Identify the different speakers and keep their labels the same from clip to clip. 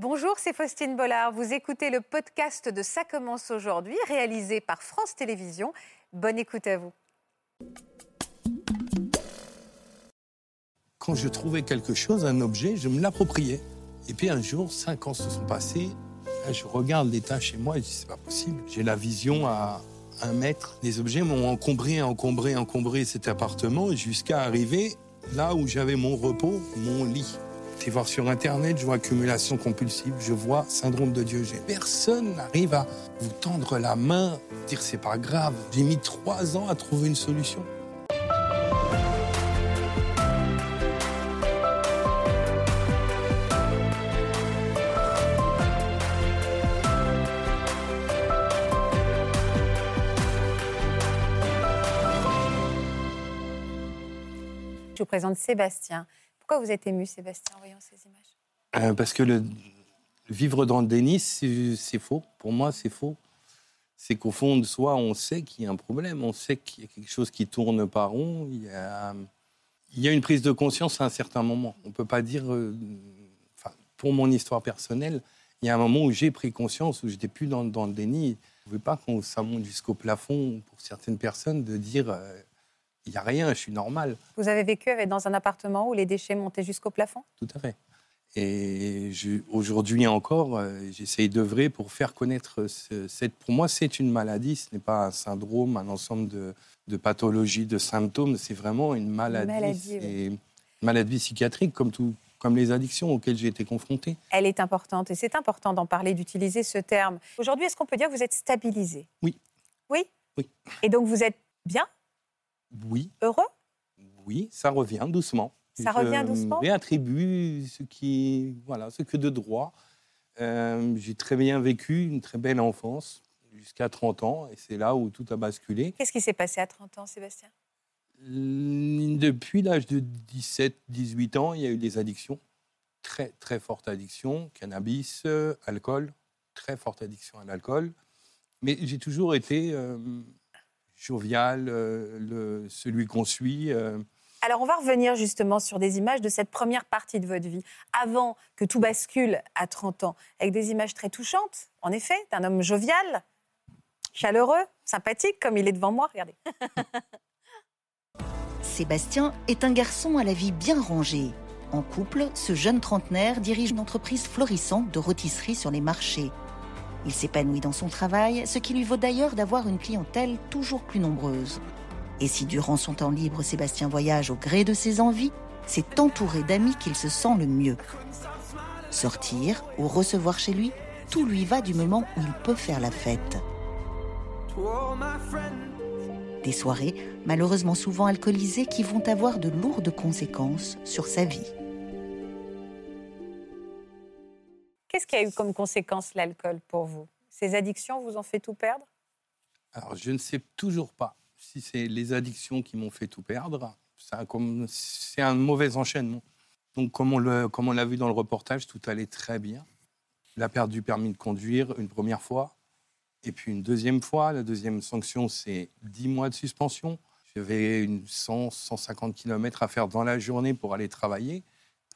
Speaker 1: Bonjour, c'est Faustine Bollard. Vous écoutez le podcast de Ça commence aujourd'hui, réalisé par France Télévisions. Bonne écoute à vous.
Speaker 2: Quand je trouvais quelque chose, un objet, je me l'appropriais. Et puis un jour, cinq ans se sont passés, je regarde l'état chez moi et je dis c'est pas possible. J'ai la vision à un mètre. Les objets m'ont encombré, encombré, encombré cet appartement jusqu'à arriver là où j'avais mon repos, mon lit. Je voir sur Internet, je vois accumulation compulsive, je vois syndrome de Diogène. Personne n'arrive à vous tendre la main, dire c'est pas grave. J'ai mis trois ans à trouver une solution.
Speaker 1: Je vous présente Sébastien. Pourquoi vous êtes ému, Sébastien, en voyant ces images?
Speaker 2: Euh, Parce que le, vivre dans le déni, c'est faux. Pour moi, c'est faux. C'est qu'au fond de soi, on sait qu'il y a un problème, on sait qu'il y a quelque chose qui tourne pas rond. Il y a, une prise de conscience à un certain moment. On ne peut pas dire. Euh, pour mon histoire personnelle, il y a un moment où j'ai pris conscience, où j'étais plus dans, le déni. Je ne veux pas qu'on ça jusqu'au plafond pour certaines personnes de dire. Euh, il n'y a rien, je suis normal.
Speaker 1: Vous avez vécu dans un appartement où les déchets montaient jusqu'au plafond?
Speaker 2: Tout à fait. Et aujourd'hui encore, euh, j'essaye d'œuvrer pour faire connaître cette. Pour moi, c'est une maladie, ce n'est pas un syndrome, un ensemble de, pathologies, de symptômes. C'est vraiment une maladie. Maladie, et maladie psychiatrique, comme tout, comme les addictions auxquelles j'ai été confronté.
Speaker 1: Elle est importante et c'est important d'en parler, d'utiliser ce terme. Aujourd'hui, est-ce qu'on peut dire que vous êtes stabilisé?
Speaker 2: Oui.
Speaker 1: Oui?
Speaker 2: Oui.
Speaker 1: Et donc vous êtes bien?
Speaker 2: Oui.
Speaker 1: Heureux?
Speaker 2: Oui, ça revient doucement.
Speaker 1: Ça revient doucement?
Speaker 2: réattribue ce qui, voilà, ce que de droit. Euh, j'ai très bien vécu une très belle enfance jusqu'à 30 ans et c'est là où tout a basculé.
Speaker 1: Qu'est-ce qui s'est passé à 30 ans, Sébastien?
Speaker 2: Depuis l'âge de 17-18 ans, il y a eu des addictions, très très fortes addictions, cannabis, euh, alcool, très forte addiction à l'alcool. Mais j'ai toujours été euh, jovial, euh, le, celui qu'on suit. Euh.
Speaker 1: Alors, on va revenir justement sur des images de cette première partie de votre vie, avant que tout bascule à 30 ans, avec des images très touchantes, en effet, d'un homme jovial, chaleureux, sympathique, comme il est devant moi. Regardez.
Speaker 3: Sébastien est un garçon à la vie bien rangée. En couple, ce jeune trentenaire dirige une entreprise florissante de rôtisserie sur les marchés. Il s'épanouit dans son travail, ce qui lui vaut d'ailleurs d'avoir une clientèle toujours plus nombreuse. Et si durant son temps libre Sébastien voyage au gré de ses envies, c'est entouré d'amis qu'il se sent le mieux. Sortir ou recevoir chez lui, tout lui va du moment où il peut faire la fête. Des soirées, malheureusement souvent alcoolisées, qui vont avoir de lourdes conséquences sur sa vie.
Speaker 1: Qu'est-ce qui a eu comme conséquence l'alcool pour vous? Ces addictions vous ont fait tout perdre?
Speaker 2: Alors, je ne sais toujours pas si c'est les addictions qui m'ont fait tout perdre. C'est un mauvais enchaînement. Donc, comme on l'a vu dans le reportage, tout allait très bien. La perte du permis de conduire une première fois, et puis une deuxième fois. La deuxième sanction, c'est 10 mois de suspension. J'avais une 100, 150 km à faire dans la journée pour aller travailler.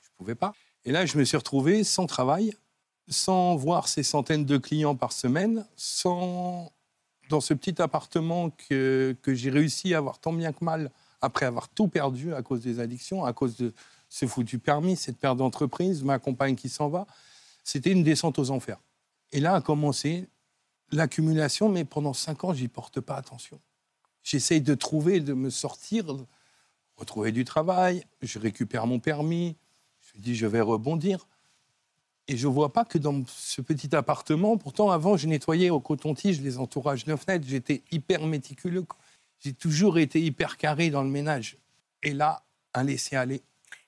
Speaker 2: Je ne pouvais pas. Et là, je me suis retrouvé sans travail, sans voir ces centaines de clients par semaine, sans dans ce petit appartement que, que j'ai réussi à avoir tant bien que mal après avoir tout perdu à cause des addictions, à cause de ce foutu permis, cette perte d'entreprise, ma compagne qui s'en va, c'était une descente aux enfers. Et là a commencé l'accumulation, mais pendant cinq ans, j'y porte pas attention. J'essaye de trouver, de me sortir, retrouver du travail, je récupère mon permis, je dis je vais rebondir. Et je ne vois pas que dans ce petit appartement, pourtant avant je nettoyais au coton-tige les entourages de fenêtres, j'étais hyper méticuleux. J'ai toujours été hyper carré dans le ménage. Et là, un laisser-aller.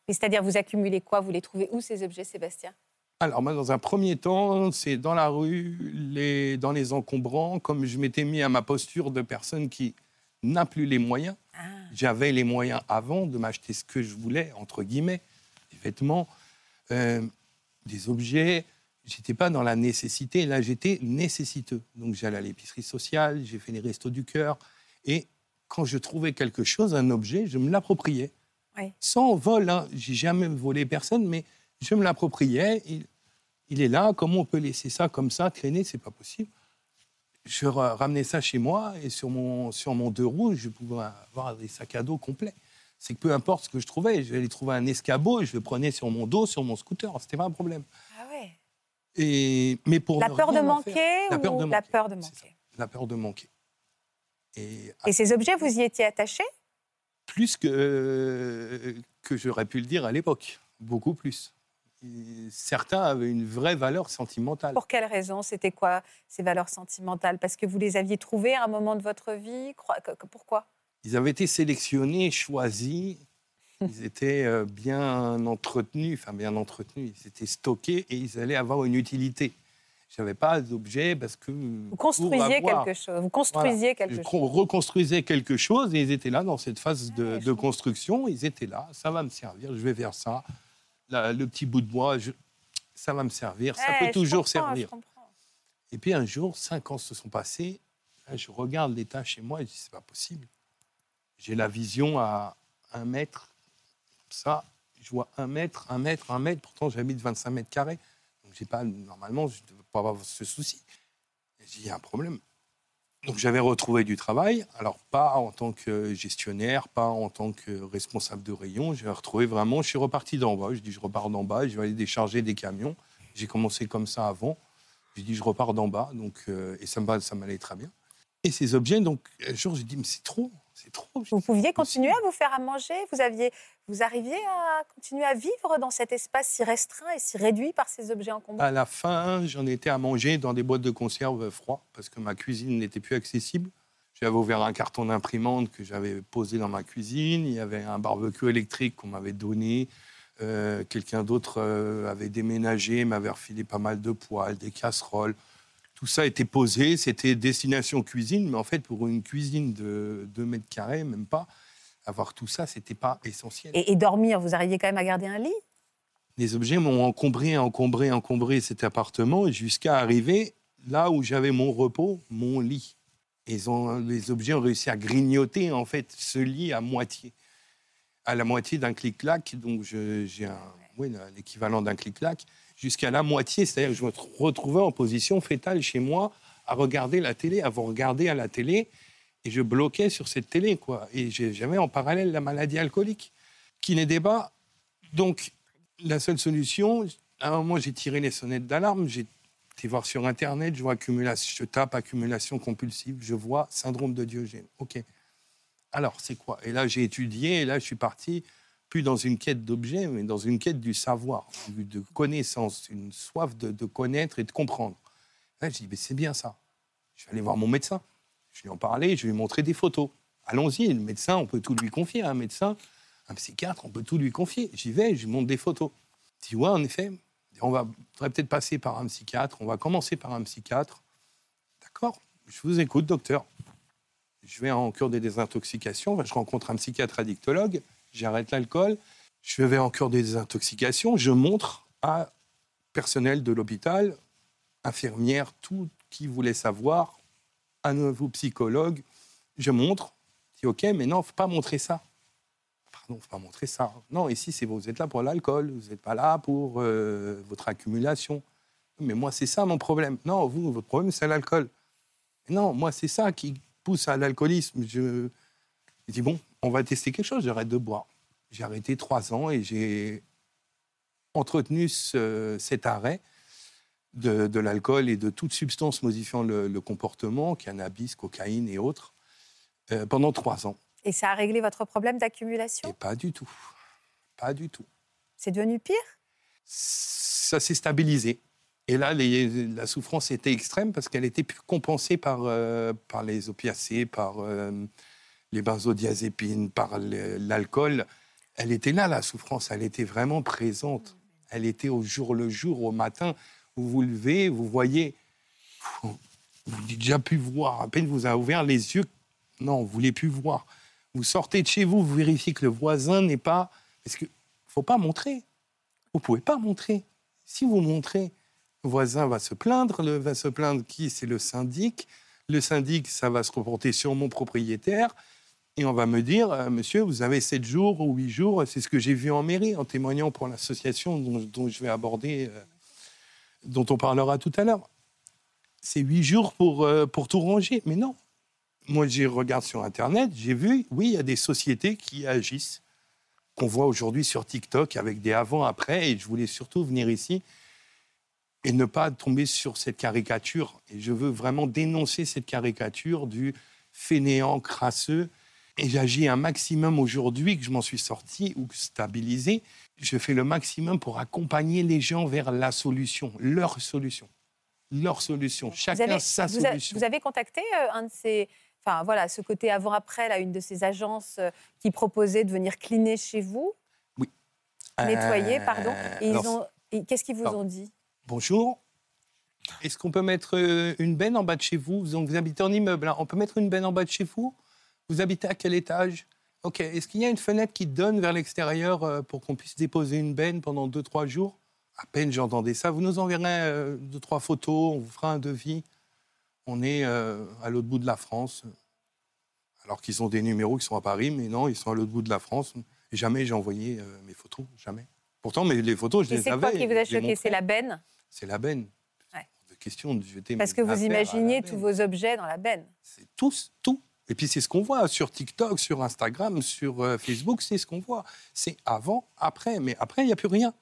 Speaker 1: C'est-à-dire, vous accumulez quoi? Vous les trouvez où ces objets, Sébastien?
Speaker 2: Alors moi, dans un premier temps, c'est dans la rue, les, dans les encombrants, comme je m'étais mis à ma posture de personne qui n'a plus les moyens. Ah. J'avais les moyens avant de m'acheter ce que je voulais, entre guillemets, des vêtements. Euh, des objets. J'étais pas dans la nécessité. Là, j'étais nécessiteux. Donc, j'allais à l'épicerie sociale, j'ai fait les restos du cœur. Et quand je trouvais quelque chose, un objet, je me l'appropriais. Sans vol. Hein. J'ai jamais volé personne, mais je me l'appropriais. Et, Il est là, comment on peut laisser ça comme ça, traîner, c'est pas possible. Je ramenais ça chez moi et sur mon, sur mon deux roues, je pouvais avoir des sacs à dos complets. C'est que peu importe ce que je trouvais, je vais trouver un escabeau et je le prenais sur mon dos, sur mon scooter. C'était pas un problème.
Speaker 1: Ah ouais.
Speaker 2: Et, mais pour
Speaker 1: La peur de manquer
Speaker 2: faire- la peur
Speaker 1: ou
Speaker 2: de
Speaker 1: la
Speaker 2: manquer,
Speaker 1: peur de manquer
Speaker 2: La peur de manquer. Et
Speaker 1: Et ces objets, vous y étiez attaché?
Speaker 2: Plus que, que j'aurais pu le dire à l'époque, beaucoup plus. Et certains avaient une vraie valeur sentimentale.
Speaker 1: Pour quelle raison? C'était quoi ces valeurs sentimentales? Parce que vous les aviez trouvées à un moment de votre vie? Pourquoi?
Speaker 2: Ils avaient été sélectionnés, choisis, ils étaient euh, bien entretenus, enfin bien entretenus, ils étaient stockés et ils allaient avoir une utilité. Je n'avais pas d'objet parce que...
Speaker 1: Vous construisiez quelque chose. Vous construisiez quelque chose.
Speaker 2: con- reconstruisais quelque chose et ils étaient là dans cette phase de, construction. Ils étaient là, ça va me servir, je vais vers ça. Le petit bout de bois, je- ça va me servir, ça peut toujours servir. Et puis un jour, cinq ans se sont passés, je regarde l'état chez moi et je dis, c'est pas possible. J'ai la vision à un mètre, ça, je vois un mètre, un mètre, un mètre, pourtant j'habite 25 mètres carrés. Donc j'ai pas, normalement, je ne devais pas avoir ce souci. J'ai dit, il y a un problème. Donc j'avais retrouvé du travail, alors pas en tant que gestionnaire, pas en tant que responsable de rayon, j'ai retrouvé vraiment, je suis reparti d'en bas, je dis je repars d'en bas, je vais aller décharger des camions. J'ai commencé comme ça avant, j'ai dit je repars d'en bas, donc, euh, et ça ça m'allait très bien. Et ces objets, donc un jour j'ai dit mais c'est trop, c'est trop.
Speaker 1: Vous pouviez continuer à vous faire à manger? Vous, aviez, vous arriviez à continuer à vivre dans cet espace si restreint et si réduit par ces objets encombrants?
Speaker 2: À la fin, j'en étais à manger dans des boîtes de conserve froid parce que ma cuisine n'était plus accessible. J'avais ouvert un carton d'imprimante que j'avais posé dans ma cuisine. Il y avait un barbecue électrique qu'on m'avait donné. Euh, Quelqu'un d'autre euh, avait déménagé, m'avait refilé pas mal de poêles, des casseroles. Tout ça était posé. C'était destination cuisine, mais en fait, pour une cuisine de 2 mètres carrés, même pas, avoir tout ça, c'était pas essentiel.
Speaker 1: et, et dormir, vous arriviez quand même à garder un lit?
Speaker 2: Les objets m'ont encombré, encombré, encombré cet appartement jusqu'à arriver là où j'avais mon repos, mon lit. Et ils ont- les objets ont réussi à grignoter en fait ce lit à moitié, à la moitié d'un clic-clac. Donc j'ai l'équivalent d'un clic-clac jusqu'à la moitié, c'est-à-dire que je me retrouvais en position fétale chez moi à regarder la télé, à vous regarder à la télé, et je bloquais sur cette télé quoi. Et j'avais en parallèle la maladie alcoolique qui n'aidait pas. Donc la seule solution, à un moment, j'ai tiré les sonnettes d'alarme. J'ai été voir sur Internet, je vois accumulation, je tape accumulation compulsive, je vois syndrome de Diogène. OK. Alors, c'est quoi? Et là, j'ai étudié, et là, je suis parti, plus dans une quête d'objets, mais dans une quête du savoir, de connaissance, une soif de, connaître et de comprendre. Je dis, mais c'est bien ça. Je vais aller voir mon médecin. Je lui en parlais, je lui ai montré des photos. Allons-y, le médecin, on peut tout lui confier. Un médecin, un psychiatre, on peut tout lui confier. J'y vais, je lui montre des photos. Il dit, ouais, en effet, on va peut-être passer par un psychiatre. On va commencer par un psychiatre. D'accord, je vous écoute, docteur. Je vais en cure de désintoxication. Je rencontre un psychiatre addictologue. J'arrête l'alcool. Je vais en cure de désintoxication. Je montre à personnel de l'hôpital, infirmière, tout qui voulait savoir, à nouveau psychologue. Je montre. Je dis, OK, mais non, faut pas montrer ça. Pardon, faut pas montrer ça. Non, ici, c'est vous êtes là pour l'alcool. Vous n'êtes pas là pour euh, votre accumulation. Mais moi, c'est ça mon problème. Non, vous, votre problème, c'est l'alcool. Non, moi, c'est ça qui pousse à l'alcoolisme. Je dis, bon, on va tester quelque chose, j'arrête de boire. J'ai arrêté trois ans et j'ai entretenu ce- cet arrêt de, de l'alcool et de toute substance modifiant le, le comportement, cannabis, cocaïne et autres, euh, pendant trois ans.
Speaker 1: Et ça a réglé votre problème d'accumulation?
Speaker 2: Pas du tout. Pas du tout.
Speaker 1: C'est devenu pire?
Speaker 2: Ça s'est stabilisé. Et là, les- la souffrance était extrême parce qu'elle était compensée par, euh, par les opiacés, par euh, les benzodiazépines, par l'alcool. Elle était là, la souffrance. Elle était vraiment présente. Elle était au jour le jour, au matin. Vous vous levez, vous voyez. Vous n'avez déjà pu voir. À peine vous avez ouvert les yeux. Non, vous ne voulez plus voir. Vous sortez de chez vous, vous vérifiez que le voisin n'est pas. Parce qu'il ne faut pas montrer. Vous ne pouvez pas montrer. Si vous montrez, le voisin va se plaindre. Le, va se plaindre qui? C'est le syndic. Le syndic, ça va se reporter sur mon propriétaire. Et on va me dire, euh, monsieur, vous avez 7 jours ou 8 jours. C'est ce que j'ai vu en mairie, en témoignant pour l'association dont, je vais aborder euh, dont on parlera tout à l'heure. C'est huit jours pour, euh, pour tout ranger. Mais non. Moi, je regarde sur Internet, j'ai vu, oui, il y a des sociétés qui agissent, qu'on voit aujourd'hui sur TikTok avec des avant-après. Et je voulais surtout venir ici et ne pas tomber sur cette caricature. Et je veux vraiment dénoncer cette caricature du fainéant crasseux. Et j'agis un maximum aujourd'hui que je m'en suis sorti ou stabilisé. Je fais le maximum pour accompagner les gens vers la solution, leur solution. Leur solution. Chacun sa solution.
Speaker 1: vous avez contacté euh, un de ces. Enfin, voilà, ce côté avant-après, là, une de ces agences euh, qui proposait de venir cleaner chez vous?
Speaker 2: Oui.
Speaker 1: Nettoyer, pardon. Et ils ont. Qu'est-ce qu'ils vous ont dit?
Speaker 2: Bonjour. Est-ce qu'on peut mettre euh, une benne en bas de chez vous Donc, vous habitez en immeuble. Hein. On peut mettre une benne en bas de chez vous? Vous habitez à quel étage? Ok. Est-ce qu'il y a une fenêtre qui donne vers l'extérieur euh, pour qu'on puisse déposer une benne pendant 2-3 jours? À peine j'entendais ça. Vous nous enverrez euh, deux, trois photos. On vous fera un devis. On est à l'autre bout de la France. Alors qu'ils ont des numéros qui sont à Paris, mais non, ils sont à l'autre bout de la France. Et jamais j'ai envoyé mes photos. Jamais. Pourtant, mais les photos, je les avais.
Speaker 1: C'est quoi qui vous a choqué? C'est la benne?
Speaker 2: C'est la benne. Ouais. De question de jeter
Speaker 1: Parce que vous imaginez tous vos objets dans la benne.
Speaker 2: C'est tous, tout. Et puis c'est ce qu'on voit sur TikTok, sur Instagram, sur euh, Facebook, c'est ce qu'on voit. C'est avant, après. Mais après, il n'y a plus rien.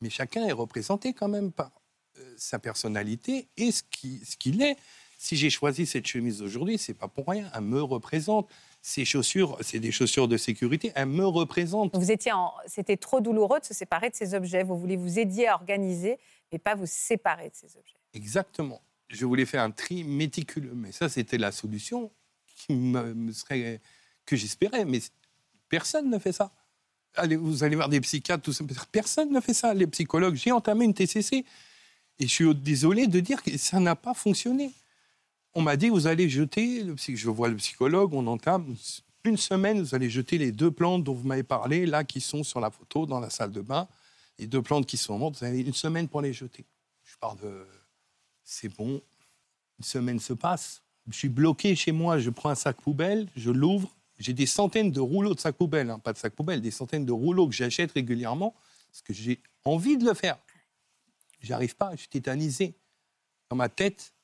Speaker 2: Mais chacun est représenté quand même par euh, sa personnalité et ce qu'il est. Si j'ai choisi cette chemise aujourd'hui, c'est pas pour rien. Elle me représente ces chaussures, c'est des chaussures de sécurité, elles me représentent.
Speaker 1: Vous étiez en... C'était trop douloureux de se séparer de ces objets. Vous voulez vous aider à organiser, mais pas vous séparer de ces objets.
Speaker 2: Exactement. Je voulais faire un tri méticuleux, mais ça, c'était la solution que j'espérais. Mais personne ne fait ça. Allez, vous allez voir des psychiatres, tout ça. Personne ne fait ça. Les psychologues, j'ai entamé une TCC et je suis désolé de dire que ça n'a pas fonctionné on m'a dit, vous allez jeter, le, je vois le psychologue, on entame, une semaine, vous allez jeter les deux plantes dont vous m'avez parlé, là, qui sont sur la photo, dans la salle de bain. Les deux plantes qui sont mortes, vous avez une semaine pour les jeter. Je parle de... C'est bon. Une semaine se passe. Je suis bloqué chez moi, je prends un sac poubelle, je l'ouvre. J'ai des centaines de rouleaux de sac poubelle, hein, pas de sac poubelle, des centaines de rouleaux que j'achète régulièrement, parce que j'ai envie de le faire. J'arrive pas, je suis tétanisé. Dans ma tête,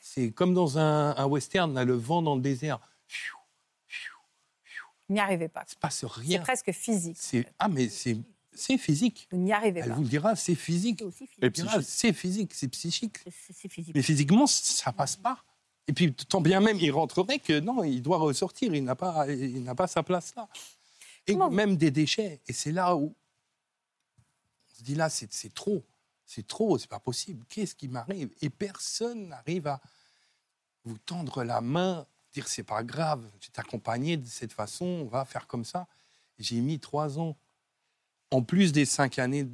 Speaker 2: c'est comme dans un, western, le vent dans le désert.
Speaker 1: Vous n'y arrivez pas.
Speaker 2: Il se passe rien.
Speaker 1: C'est presque physique.
Speaker 2: Ah, mais c'est physique.
Speaker 1: Vous n'y arrivez
Speaker 2: Elle
Speaker 1: pas.
Speaker 2: vous le dira, c'est physique. C'est physique, c'est psychique.
Speaker 1: physique.
Speaker 2: Mais physiquement, ça passe pas. Et puis, tant bien même, il rentrerait que non, il doit ressortir. Il n'a pas, il n'a pas sa place là. Et même des déchets. Et c'est là où on se dit là, c'est trop. C'est trop, c'est pas possible. Qu'est-ce qui m'arrive? Et personne n'arrive à vous tendre la main, dire c'est pas grave, je t'accompagné de cette façon, on va faire comme ça. J'ai mis trois ans. En plus des cinq années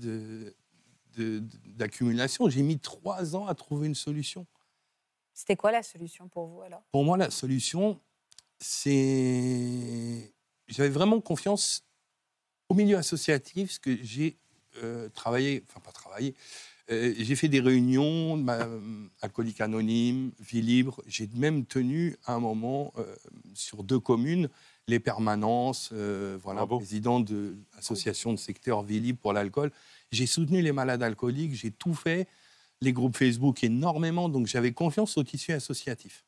Speaker 2: d'accumulation, j'ai mis trois ans à trouver une solution.
Speaker 1: C'était quoi la solution pour vous alors?
Speaker 2: Pour moi, la solution, c'est. J'avais vraiment confiance au milieu associatif, ce que j'ai euh, travaillé, enfin pas travaillé, euh, j'ai fait des réunions, ma, alcoolique anonyme, vie libre. J'ai même tenu à un moment euh, sur deux communes les permanences, voilà, président de l'association de secteur vie libre pour l'alcool. J'ai soutenu les malades alcooliques, j'ai tout fait, les groupes Facebook énormément, donc j'avais confiance au tissu associatif.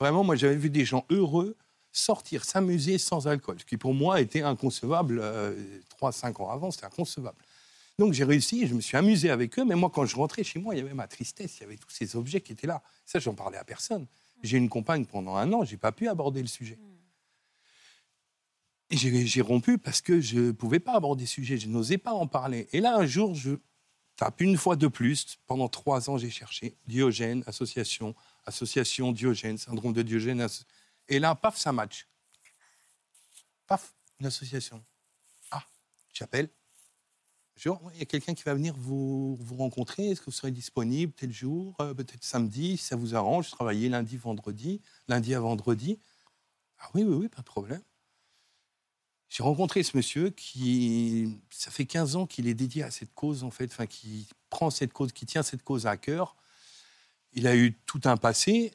Speaker 2: Vraiment, moi j'avais vu des gens heureux sortir, s'amuser sans alcool, ce qui pour moi était inconcevable. Trois, cinq ans avant, c'était inconcevable. Donc j'ai réussi, je me suis amusé avec eux, mais moi quand je rentrais chez moi, il y avait ma tristesse, il y avait tous ces objets qui étaient là. Ça, j'en parlais à personne. J'ai une compagne pendant un an, j'ai pas pu aborder le sujet. Et j'ai rompu parce que je ne pouvais pas aborder le sujet, je n'osais pas en parler. Et là, un jour, je une fois de plus. Pendant trois ans, j'ai cherché Diogène, association, association Diogène, syndrome de Diogène. Et là, paf, ça match. Paf, une association. Ah, j'appelle, il y a quelqu'un qui va venir vous, vous rencontrer. Est-ce que vous serez disponible tel jour, euh, peut-être samedi, si ça vous arrange, travailler lundi, vendredi, lundi à vendredi? Ah oui, oui, oui, pas de problème. J'ai rencontré ce monsieur qui, ça fait 15 ans qu'il est dédié à cette cause, en fait, enfin, qui prend cette cause, qui tient cette cause à cœur. Il a eu tout un passé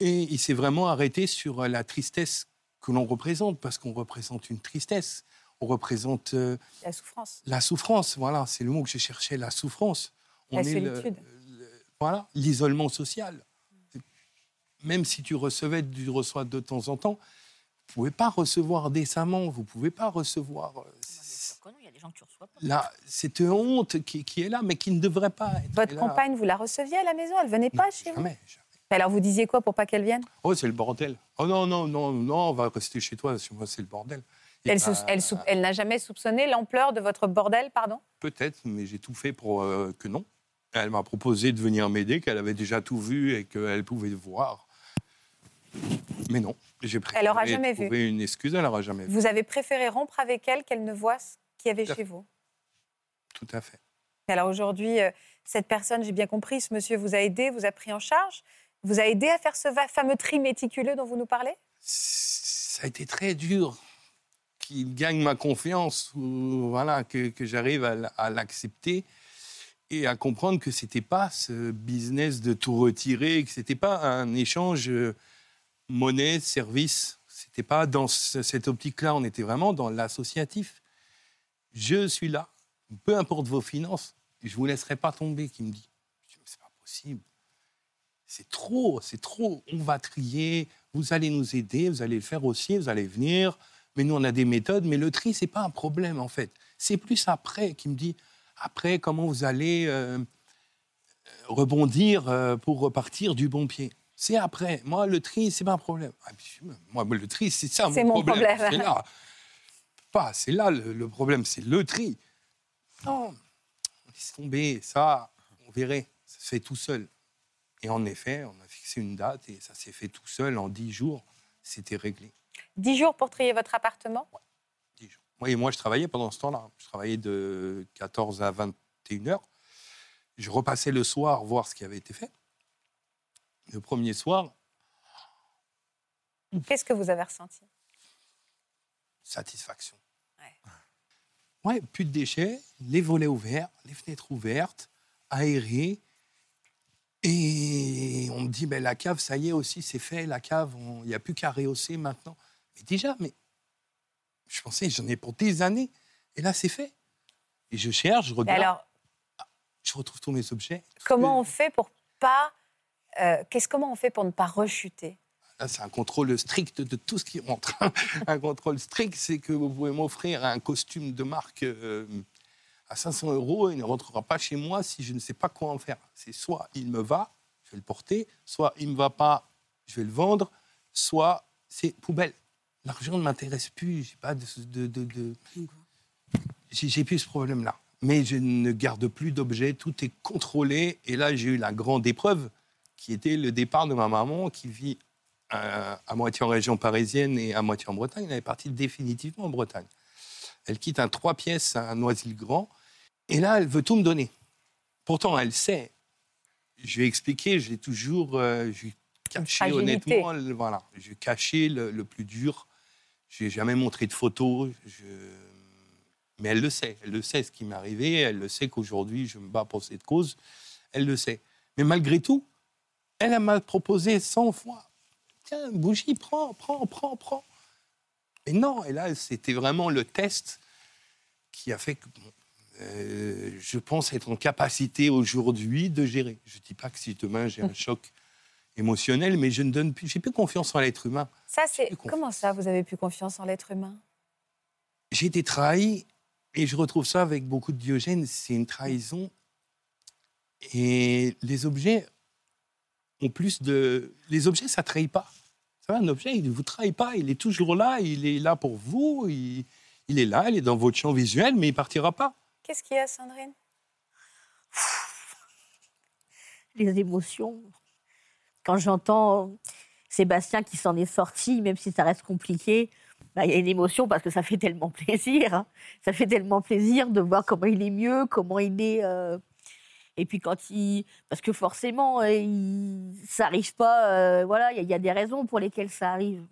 Speaker 2: et il s'est vraiment arrêté sur la tristesse que l'on représente, parce qu'on représente une tristesse on représente...
Speaker 1: Euh, la souffrance.
Speaker 2: La souffrance, voilà, c'est le mot que j'ai cherché, la souffrance.
Speaker 1: La
Speaker 2: est le-
Speaker 1: solitude.
Speaker 2: le- voilà, l'isolement social. Même si tu recevais, tu reçois de temps en temps, vous pouvez pas recevoir décemment, vous pouvez pas recevoir. euh,
Speaker 4: Il y a des gens que tu reçois pas.
Speaker 2: Là, cette honte qui, qui est là, mais qui ne devrait pas être
Speaker 1: Votre
Speaker 2: là.
Speaker 1: compagne, vous la receviez à la maison Elle venait
Speaker 2: Non,
Speaker 1: pas chez vous
Speaker 2: jamais, jamais.
Speaker 1: Alors vous disiez quoi pour pas qu'elle vienne?
Speaker 2: Oh, c'est le bordel. Oh non, non, non, non, on va rester chez toi, chez moi, c'est le bordel. Et
Speaker 1: Elle,
Speaker 2: bah,
Speaker 1: elle n'a jamais soupçonné l'ampleur de votre bordel, pardon?
Speaker 2: Peut-être, mais j'ai tout fait pour euh, que non. Elle m'a proposé de venir m'aider, qu'elle avait déjà tout vu et qu'elle pouvait voir. Mais non, j'ai préféré
Speaker 1: Elle aura jamais vu.
Speaker 2: trouver une excuse, elle n'aura jamais vu.
Speaker 1: Vous avez préféré rompre avec elle qu'elle ne voit ce qu'il y avait
Speaker 2: Tout
Speaker 1: chez vous
Speaker 2: Tout à fait.
Speaker 1: Alors aujourd'hui, euh, cette personne, j'ai bien compris, ce monsieur vous a aidé, vous a pris en charge, vous a aidé à faire ce fameux tri méticuleux dont vous nous parlez?
Speaker 2: Ça a été très dur qu'il gagne ma confiance, ou voilà, que, que j'arrive à, à l'accepter et à comprendre que c'était pas ce business de tout retirer, que c'était pas un échange euh, monnaie, service. C'était pas dans ce- cette optique-là, on était vraiment dans l'associatif. Je suis là, peu importe vos finances, je vous laisserai pas tomber, qui me dit. C'est pas possible. C'est trop, c'est trop. On va trier, vous allez nous aider, vous allez le faire aussi, vous allez venir. Mais nous, on a des méthodes, mais le tri, c'est pas un problème, en fait. C'est plus après qui me dit, après, comment vous allez euh, rebondir euh, pour repartir du bon pied. C'est après. Moi, le tri, c'est pas un problème. Ah, puis, Moi, le tri, c'est ça
Speaker 1: C'est
Speaker 2: mon
Speaker 1: mon
Speaker 2: problème.
Speaker 1: problème.
Speaker 2: C'est là. Pas, c'est là le, le problème, c'est le tri. Non, laisse tomber, ça, on verrait. Ça se fait tout seul. Et en effet, on a fixé une date et ça s'est fait tout seul en 10 jours. C'était réglé.
Speaker 1: Dix jours pour trier votre appartement?
Speaker 2: 10 jours. Moi, et moi, je travaillais pendant ce temps-là. Je travaillais de 14 à 21 heures. Je repassais le soir voir ce qui avait été fait. Le premier soir,
Speaker 1: Qu'est-ce que vous avez ressenti?
Speaker 2: Satisfaction.
Speaker 1: Ouais.
Speaker 2: Ouais, plus de déchets, les volets ouverts, les fenêtres ouvertes, aérées. Et on me dit, ben, la cave, ça y est aussi, c'est fait, la cave, on- il n'y a plus qu'à rehausser maintenant. Mais déjà, mais je pensais, j'en ai pour des années. Et là, c'est fait. Et je cherche, je
Speaker 1: Et
Speaker 2: regarde,
Speaker 1: alors,
Speaker 2: je retrouve tous mes objets.
Speaker 1: comment on fait pour pas... euh, qu'est-ce, comment on fait pour ne pas rechuter?
Speaker 2: Là, c'est un contrôle strict de tout ce qui rentre. un contrôle strict, c'est que vous pouvez m'offrir un costume de marque euh, à 500 euros il ne rentrera pas chez moi si je ne sais pas quoi en faire. C'est soit il me va, je vais le porter, soit il ne me va pas, je vais le vendre, soit c'est poubelle. L'argent ne m'intéresse plus, j'ai pas de, j'ai plus ce problème-là. Mais je ne garde plus d'objets, tout est contrôlé. Et là, j'ai eu la grande épreuve, qui était le départ de ma maman, qui vit à moitié en région parisienne et à moitié en Bretagne. Elle est partie définitivement en Bretagne. Elle quitte un trois pièces à Noisy-le-Grand. Et là, elle veut tout me donner. Pourtant, elle sait. Je lui ai expliqué, j'ai toujours euh, je caché honnêtement. le- voilà, j'ai caché le, le plus dur. Je n'ai jamais montré de photos. je- Mais elle le sait. Elle le sait ce qui m'est arrivé. Elle le sait qu'aujourd'hui, je me bats pour cette cause. Elle le sait. Mais malgré tout, elle elle m'a proposé 100 fois. Tiens, bougie, prends, prends, prends, prends. Et non, et là, c'était vraiment le test qui a fait que bon, euh, je pense être en capacité aujourd'hui de gérer. Je ne dis pas que si demain j'ai un choc émotionnel, mais je ne donne plus, j'ai plus confiance en l'être humain.
Speaker 1: Ça, c'est comment ça Vous avez plus confiance en l'être humain?
Speaker 2: J'ai été trahi et je retrouve ça avec beaucoup de Diogène, c'est une trahison. Et les objets ont plus de. Les objets, ça ne trahit pas. Ça va, un objet, il ne vous trahit pas, il est toujours là, il est là pour vous, il, il est là, il est dans votre champ visuel, mais il ne partira pas.
Speaker 1: Qu'est-ce qu'il y a, Sandrine?
Speaker 4: Les émotions. Quand j'entends Sébastien qui s'en est sorti, même si ça reste compliqué, bah, il y a une émotion parce que ça fait tellement plaisir. hein. Ça fait tellement plaisir de voir comment il est mieux, comment il est. euh, Et puis quand il. Parce que forcément, euh, il... ça n'arrive pas. euh, Voilà, il y a- il y, a des raisons pour lesquelles ça arrive.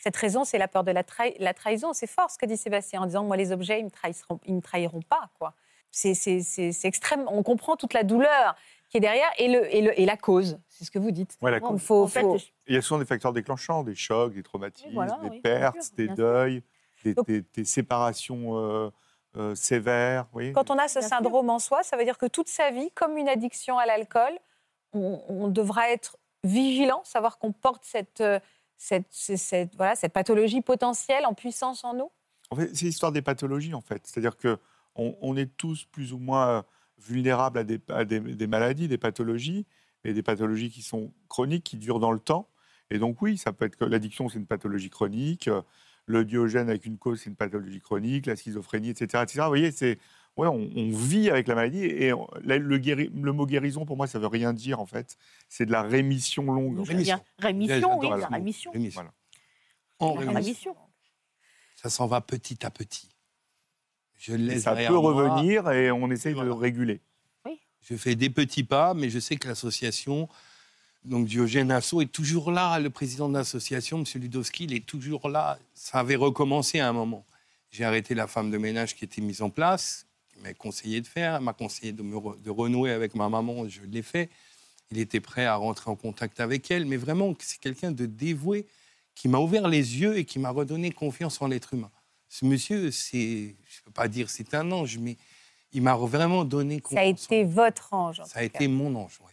Speaker 1: Cette raison, c'est la peur de la, trahi- la trahison. C'est fort ce que dit Sébastien en disant Moi, les objets, ils ne trahisseront, ils me trahiront pas. quoi. C'est extrême. On comprend toute la douleur qui est derrière et, le, et, le- et la cause. C'est ce que vous dites.
Speaker 5: Ouais, la
Speaker 1: Donc,
Speaker 5: cause.
Speaker 1: faut-
Speaker 4: En fait,
Speaker 1: faut-
Speaker 5: Il y a souvent des facteurs déclenchants, des chocs, des traumatismes,
Speaker 4: voilà,
Speaker 5: des
Speaker 4: oui,
Speaker 5: pertes,
Speaker 4: sûr,
Speaker 5: des deuils, des,
Speaker 1: Donc-
Speaker 5: des- des séparations euh, euh, sévère.
Speaker 1: Quand on a ce
Speaker 4: Bien sûr.
Speaker 1: syndrome en soi, ça veut dire que toute sa vie, comme une addiction à l'alcool, on, on devra être vigilant, savoir qu'on porte cette, euh, cette, cette- cette- voilà, cette pathologie potentielle en puissance en nous.
Speaker 5: En fait, c'est l'histoire des pathologies, en fait. C'est-à-dire que on, on est tous plus ou moins euh, vulnérables à, des, à des- des maladies, des pathologies, et des pathologies qui sont chroniques, qui durent dans le temps. Et donc oui, ça peut être que l'addiction, c'est une pathologie chronique. Le diogène avec une cause, c'est une pathologie chronique. La schizophrénie, etc. etc. Vous voyez, c'est ouais, on, on vit avec la maladie. Et on- le, guéri- le mot guérison, pour moi, ça veut rien dire, en fait. C'est de la rémission longue.
Speaker 2: Rémission.
Speaker 4: Rémission, oui, la rémission.
Speaker 2: Rémission.
Speaker 5: Voilà.
Speaker 2: En
Speaker 4: La
Speaker 2: rémission. Ça s'en va petit à petit. Je le laisse
Speaker 5: ça peut
Speaker 2: moi.
Speaker 5: revenir et on essaye
Speaker 2: Voilà.
Speaker 5: de réguler.
Speaker 2: Je fais des petits pas, mais je sais que l'association, donc Diogène Asso, est toujours là. Le président de l'association, M. Ludowski, il est toujours là. Ça avait recommencé à un moment. J'ai arrêté la femme de ménage qui était mise en place, qui m'a conseillé de faire. Elle m'a conseillé de, me re- de renouer avec ma maman. Je l'ai fait. Il était prêt à rentrer en contact avec elle. Mais vraiment, c'est quelqu'un de dévoué qui m'a ouvert les yeux et qui m'a redonné confiance en l'être humain. Ce monsieur, c'est, je ne peux pas dire c'est un ange, mais il m'a vraiment donné
Speaker 1: Ça
Speaker 2: confiance.
Speaker 1: a
Speaker 2: en
Speaker 1: été votre ange. en
Speaker 2: ça a
Speaker 1: cas.
Speaker 2: été mon ange. ouais.